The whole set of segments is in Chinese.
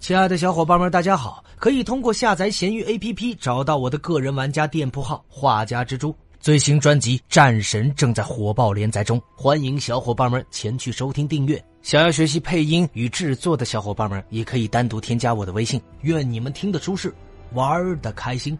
亲爱的小伙伴们，大家好！可以通过下载闲鱼 APP 找到我的个人玩家店铺号“画家蜘蛛”。最新专辑《战神》正在火爆连载中，欢迎小伙伴们前去收听订阅。想要学习配音与制作的小伙伴们，也可以单独添加我的微信。愿你们听得舒适，玩的开心。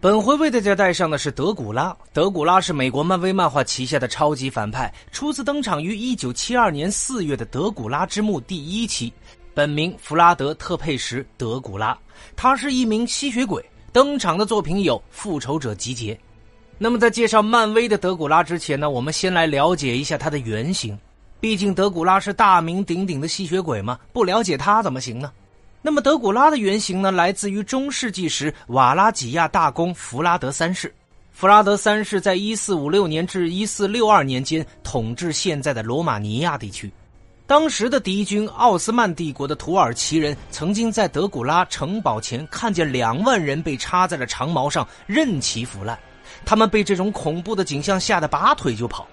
本回为大家带上的是德古拉。德古拉是美国漫威漫画旗下的超级反派，初次登场于1972年4月的《德古拉之墓》第一期。本名弗拉德·特佩什·德古拉，他是一名吸血鬼。登场的作品有《复仇者集结》。那么，在介绍漫威的德古拉之前呢，我们先来了解一下他的原型。毕竟德古拉是大名鼎鼎的吸血鬼嘛，不了解他怎么行呢？那么，德古拉的原型呢，来自于中世纪时瓦拉几亚大公弗拉德三世。弗拉德三世在1456年至1462年间统治现在的罗马尼亚地区。当时的敌军奥斯曼帝国的土耳其人曾经在德古拉城堡前看见两万人被插在了长矛上，任其腐烂。他们被这种恐怖的景象吓得拔腿就跑。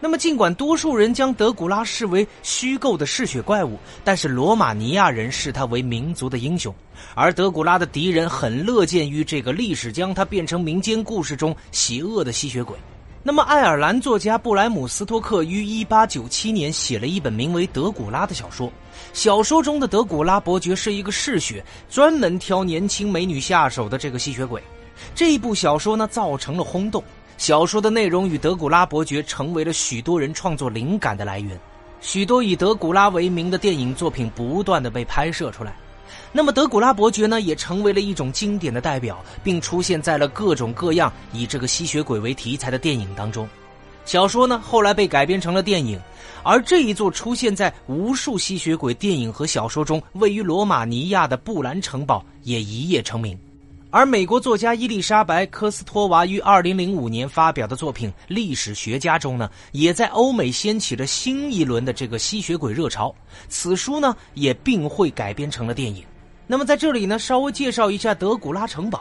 那么，尽管多数人将德古拉视为虚构的嗜血怪物，但是罗马尼亚人视他为民族的英雄，而德古拉的敌人很乐见于这个历史将他变成民间故事中邪恶的吸血鬼。那么，爱尔兰作家布莱姆斯托克于1897年写了一本名为《德古拉》的小说。小说中的德古拉伯爵是一个嗜血、专门挑年轻美女下手的这个吸血鬼。这一部小说呢，造成了轰动。小说的内容与德古拉伯爵成为了许多人创作灵感的来源。许多以德古拉为名的电影作品不断的被拍摄出来。那么德古拉伯爵呢，也成为了一种经典的代表，并出现在了各种各样以这个吸血鬼为题材的电影当中。小说呢，后来被改编成了电影，而这一座出现在无数吸血鬼电影和小说中、位于罗马尼亚的布兰城堡也一夜成名。而美国作家伊丽莎白·科斯托娃于2005年发表的作品《历史学家》中呢，也在欧美掀起了新一轮的这个吸血鬼热潮。此书呢，也并会改编成了电影。那么在这里呢，稍微介绍一下德古拉城堡。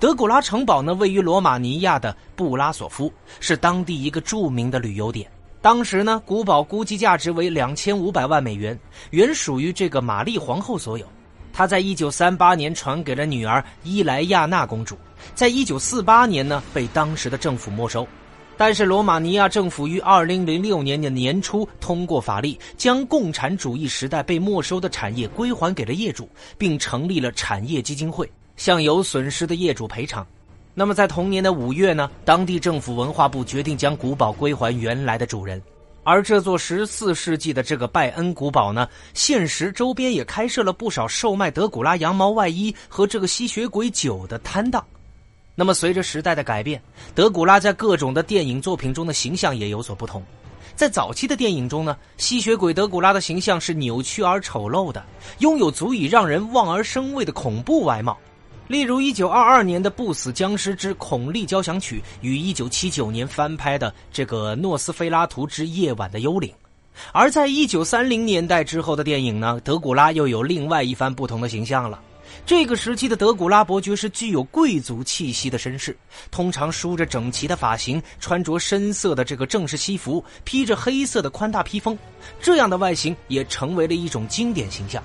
德古拉城堡呢，位于罗马尼亚的布拉索夫，是当地一个著名的旅游点。当时呢，古堡估计价值为两千五百万美元，原属于这个玛丽皇后所有。他在一九三八年传给了女儿伊莱亚娜公主，在一九四八年呢，被当时的政府没收。但是罗马尼亚政府于二零零六年的年初通过法律，将共产主义时代被没收的产业归还给了业主，并成立了产业基金会，向有损失的业主赔偿。那么在同年的五月呢，当地政府文化部决定将古堡归还原来的主人。而这座十四世纪的这个拜恩古堡呢，现实周边也开设了不少售卖德古拉羊毛外衣和这个吸血鬼酒的摊档。那么，随着时代的改变，德古拉在各种的电影作品中的形象也有所不同。在早期的电影中呢，吸血鬼德古拉的形象是扭曲而丑陋的，拥有足以让人望而生畏的恐怖外貌。例如，1922年的《不死僵尸之孔力交响曲》与1979年翻拍的这个《诺斯菲拉图之夜晚的幽灵》。而在1930年代之后的电影呢，德古拉又有另外一番不同的形象了。这个时期的德古拉伯爵是具有贵族气息的绅士，通常梳着整齐的发型，穿着深色的这个正式西服，披着黑色的宽大披风，这样的外形也成为了一种经典形象。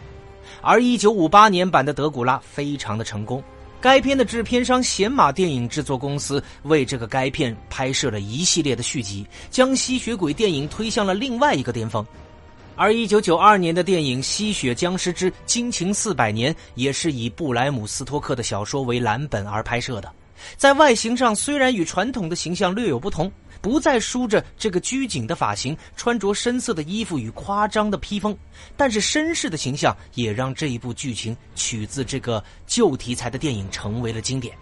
而1958年版的德古拉非常的成功，该片的制片商显马电影制作公司为这个该片拍摄了一系列的续集，将吸血鬼电影推向了另外一个巅峰。而一九九二年的电影《吸血僵尸之惊情四百年》也是以布莱姆斯托克的小说为蓝本而拍摄的。在外形上，虽然与传统的形象略有不同，不再梳着这个拘谨的发型，穿着深色的衣服与夸张的披风，但是绅士的形象也让这一部剧情取自这个旧题材的电影成为了经典。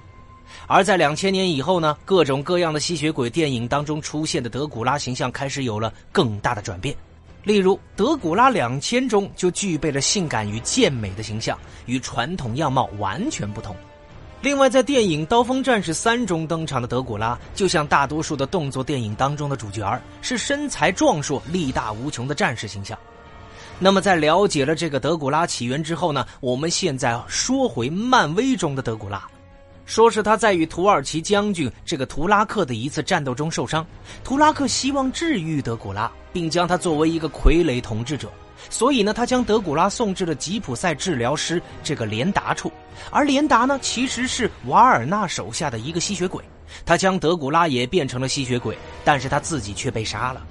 而在两千年以后呢，各种各样的吸血鬼电影当中出现的德古拉形象开始有了更大的转变。例如，《德古拉两千》中就具备了性感与健美的形象，与传统样貌完全不同。另外，在电影《刀锋战士三》中登场的德古拉，就像大多数的动作电影当中的主角儿，是身材壮硕、力大无穷的战士形象。那么，在了解了这个德古拉起源之后呢，我们现在说回漫威中的德古拉。说是他在与土耳其将军这个图拉克的一次战斗中受伤，图拉克希望治愈德古拉，并将他作为一个傀儡统治者，所以呢，他将德古拉送至了吉普赛治疗师这个连达处，而连达呢，其实是瓦尔纳手下的一个吸血鬼，他将德古拉也变成了吸血鬼，但是他自己却被杀了。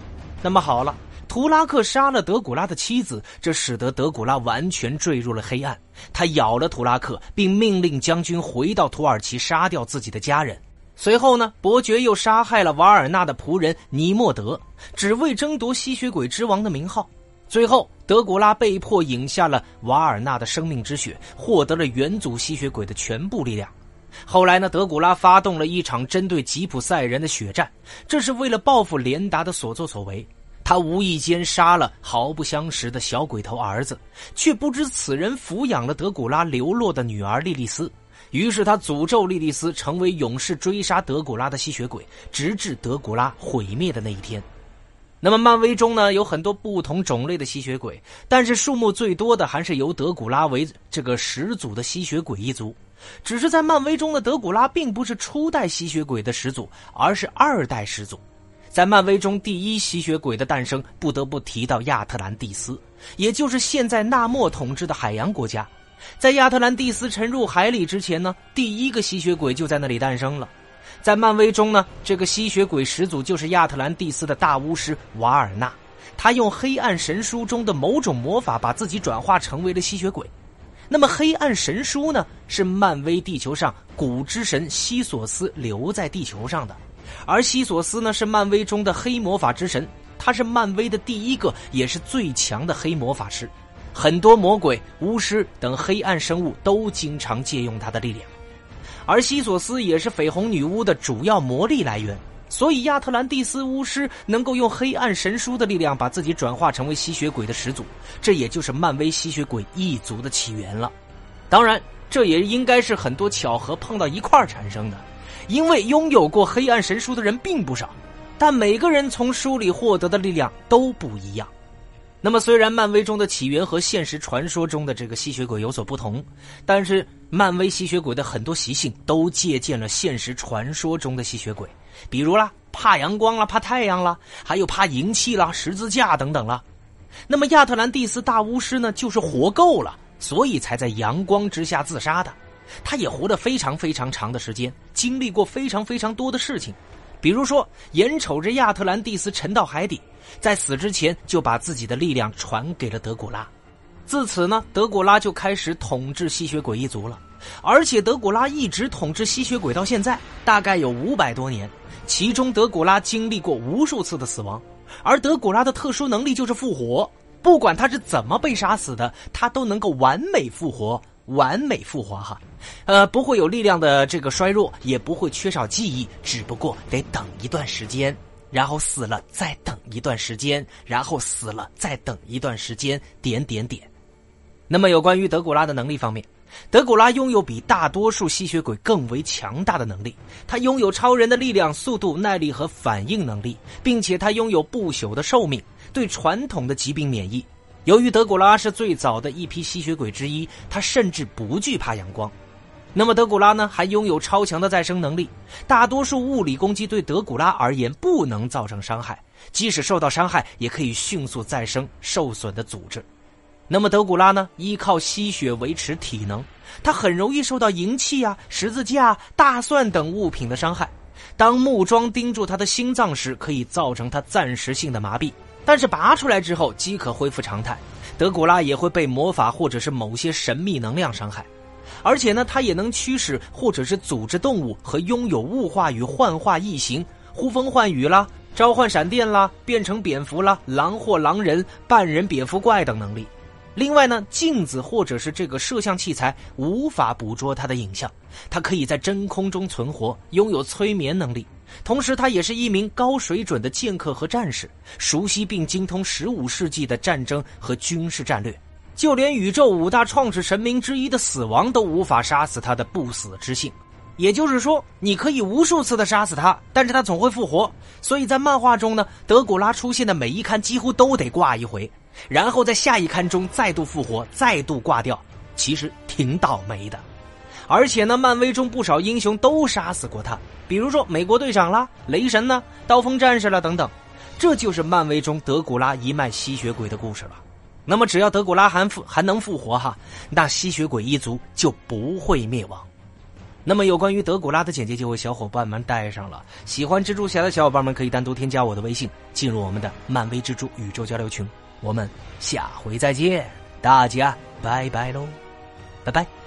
那么好了。图拉克杀了德古拉的妻子，这使得德古拉完全坠入了黑暗。他咬了图拉克，并命令将军回到土耳其杀掉自己的家人。随后呢，伯爵又杀害了瓦尔纳的仆人尼莫德，只为争夺吸血鬼之王的名号。最后，德古拉被迫饮下了瓦尔纳的生命之血，获得了元祖吸血鬼的全部力量。后来呢，德古拉发动了一场针对吉普赛人的血战，这是为了报复连达的所作所为。他无意间杀了毫不相识的小鬼头儿子，却不知此人抚养了德古拉流落的女儿莉莉丝。于是他诅咒莉莉丝成为勇士，追杀德古拉的吸血鬼，直至德古拉毁灭的那一天。那么，漫威中呢有很多不同种类的吸血鬼，但是数目最多的还是由德古拉为这个始祖的吸血鬼一族。只是在漫威中的德古拉并不是初代吸血鬼的始祖，而是二代始祖。在漫威中，第一吸血鬼的诞生不得不提到亚特兰蒂斯，也就是现在纳莫统治的海洋国家。在亚特兰蒂斯沉入海里之前呢，第一个吸血鬼就在那里诞生了。在漫威中呢，这个吸血鬼始祖就是亚特兰蒂斯的大巫师瓦尔纳，他用黑暗神书中的某种魔法把自己转化成为了吸血鬼。那么，黑暗神书呢，是漫威地球上古之神西索斯留在地球上的。而西索斯呢，是漫威中的黑魔法之神，他是漫威的第一个也是最强的黑魔法师，很多魔鬼、巫师等黑暗生物都经常借用他的力量。而西索斯也是绯红女巫的主要魔力来源，所以亚特兰蒂斯巫师能够用黑暗神书的力量把自己转化成为吸血鬼的始祖，这也就是漫威吸血鬼一族的起源了。当然，这也应该是很多巧合碰到一块儿产生的。因为拥有过黑暗神书的人并不少，但每个人从书里获得的力量都不一样。那么，虽然漫威中的起源和现实传说中的这个吸血鬼有所不同，但是漫威吸血鬼的很多习性都借鉴了现实传说中的吸血鬼，比如啦，怕阳光啦，怕太阳啦，还有怕银器啦、十字架等等啦。那么，亚特兰蒂斯大巫师呢，就是活够了，所以才在阳光之下自杀的。他也活得非常非常长的时间，经历过非常非常多的事情，比如说眼瞅着亚特兰蒂斯沉到海底，在死之前就把自己的力量传给了德古拉，自此呢，德古拉就开始统治吸血鬼一族了，而且德古拉一直统治吸血鬼到现在，大概有五百多年，其中德古拉经历过无数次的死亡，而德古拉的特殊能力就是复活，不管他是怎么被杀死的，他都能够完美复活。完美复活哈，呃，不会有力量的这个衰弱，也不会缺少记忆，只不过得等一段时间，然后死了再等一段时间，然后死了再等一段时间，点点点。那么有关于德古拉的能力方面，德古拉拥有比大多数吸血鬼更为强大的能力，他拥有超人的力量、速度、耐力和反应能力，并且他拥有不朽的寿命，对传统的疾病免疫。由于德古拉是最早的一批吸血鬼之一，他甚至不惧怕阳光。那么德古拉呢，还拥有超强的再生能力。大多数物理攻击对德古拉而言不能造成伤害，即使受到伤害，也可以迅速再生受损的组织。那么德古拉呢，依靠吸血维持体能，他很容易受到银器啊、十字架、大蒜等物品的伤害。当木桩钉住他的心脏时，可以造成他暂时性的麻痹。但是拔出来之后即可恢复常态，德古拉也会被魔法或者是某些神秘能量伤害，而且呢，它也能驱使或者是组织动物和拥有物化与幻化异形、呼风唤雨啦、召唤闪电啦、变成蝙蝠啦、狼或狼人、半人蝙蝠怪等能力。另外呢，镜子或者是这个摄像器材无法捕捉它的影像，它可以在真空中存活，拥有催眠能力。同时，他也是一名高水准的剑客和战士，熟悉并精通十五世纪的战争和军事战略。就连宇宙五大创始神明之一的死亡都无法杀死他的不死之性。也就是说，你可以无数次的杀死他，但是他总会复活。所以在漫画中呢，德古拉出现的每一刊几乎都得挂一回。然后在下一刊中再度复活，再度挂掉，其实挺倒霉的。而且呢，漫威中不少英雄都杀死过他，比如说美国队长啦、雷神呢、刀锋战士啦等等。这就是漫威中德古拉一脉吸血鬼的故事了。那么，只要德古拉还复还能复活哈，那吸血鬼一族就不会灭亡。那么，有关于德古拉的简介就为小伙伴们带上了。喜欢蜘蛛侠的小伙伴们可以单独添加我的微信，进入我们的漫威蜘蛛宇宙交流群。我们下回再见，大家拜拜喽，拜拜。